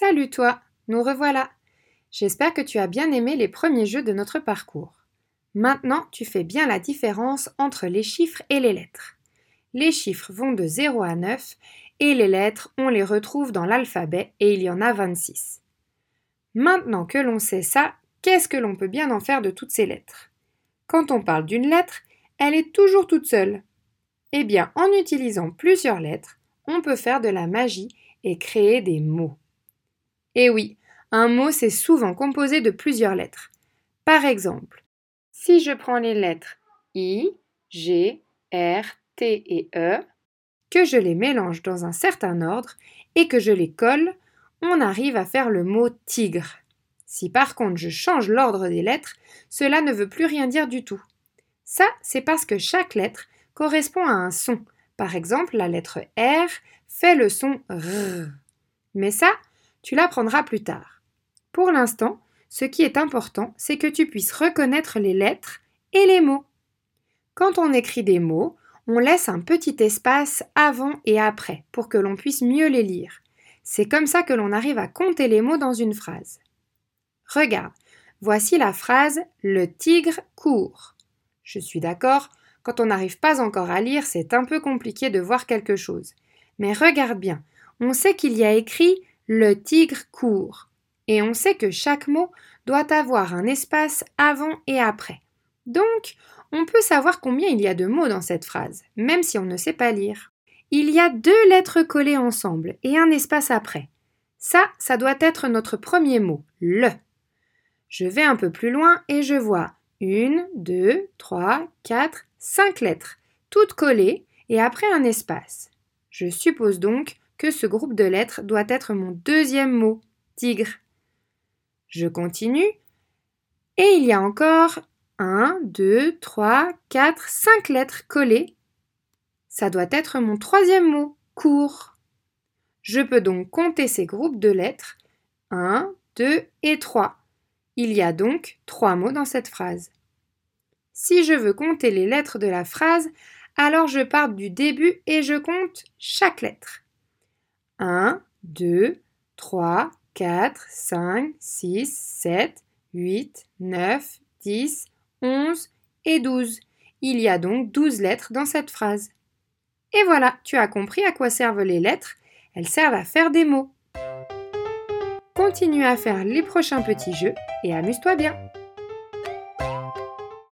Salut toi, nous revoilà. J'espère que tu as bien aimé les premiers jeux de notre parcours. Maintenant, tu fais bien la différence entre les chiffres et les lettres. Les chiffres vont de 0 à 9 et les lettres, on les retrouve dans l'alphabet et il y en a 26. Maintenant que l'on sait ça, qu'est-ce que l'on peut bien en faire de toutes ces lettres? Quand on parle d'une lettre, elle est toujours toute seule. Eh bien, en utilisant plusieurs lettres, on peut faire de la magie et créer des mots. Et eh oui, un mot c'est souvent composé de plusieurs lettres. Par exemple, si je prends les lettres I, G, R, T et E, que je les mélange dans un certain ordre et que je les colle, on arrive à faire le mot tigre. Si par contre je change l'ordre des lettres, cela ne veut plus rien dire du tout. Ça, c'est parce que chaque lettre correspond à un son. Par exemple, la lettre R fait le son R. Mais ça, tu l'apprendras plus tard. Pour l'instant, ce qui est important, c'est que tu puisses reconnaître les lettres et les mots. Quand on écrit des mots, on laisse un petit espace avant et après pour que l'on puisse mieux les lire. C'est comme ça que l'on arrive à compter les mots dans une phrase. Regarde, voici la phrase Le tigre court. Je suis d'accord, quand on n'arrive pas encore à lire, c'est un peu compliqué de voir quelque chose. Mais regarde bien, on sait qu'il y a écrit le tigre court. Et on sait que chaque mot doit avoir un espace avant et après. Donc, on peut savoir combien il y a de mots dans cette phrase, même si on ne sait pas lire. Il y a deux lettres collées ensemble et un espace après. Ça, ça doit être notre premier mot, le. Je vais un peu plus loin et je vois une, deux, trois, quatre, cinq lettres, toutes collées et après un espace. Je suppose donc que ce groupe de lettres doit être mon deuxième mot, tigre. Je continue. Et il y a encore 1, 2, 3, 4, 5 lettres collées. Ça doit être mon troisième mot, court. Je peux donc compter ces groupes de lettres 1, 2 et 3. Il y a donc trois mots dans cette phrase. Si je veux compter les lettres de la phrase, alors je pars du début et je compte chaque lettre. 1, 2, 3, 4, 5, 6, 7, 8, 9, 10, 11 et 12. Il y a donc 12 lettres dans cette phrase. Et voilà, tu as compris à quoi servent les lettres. Elles servent à faire des mots. Continue à faire les prochains petits jeux et amuse-toi bien.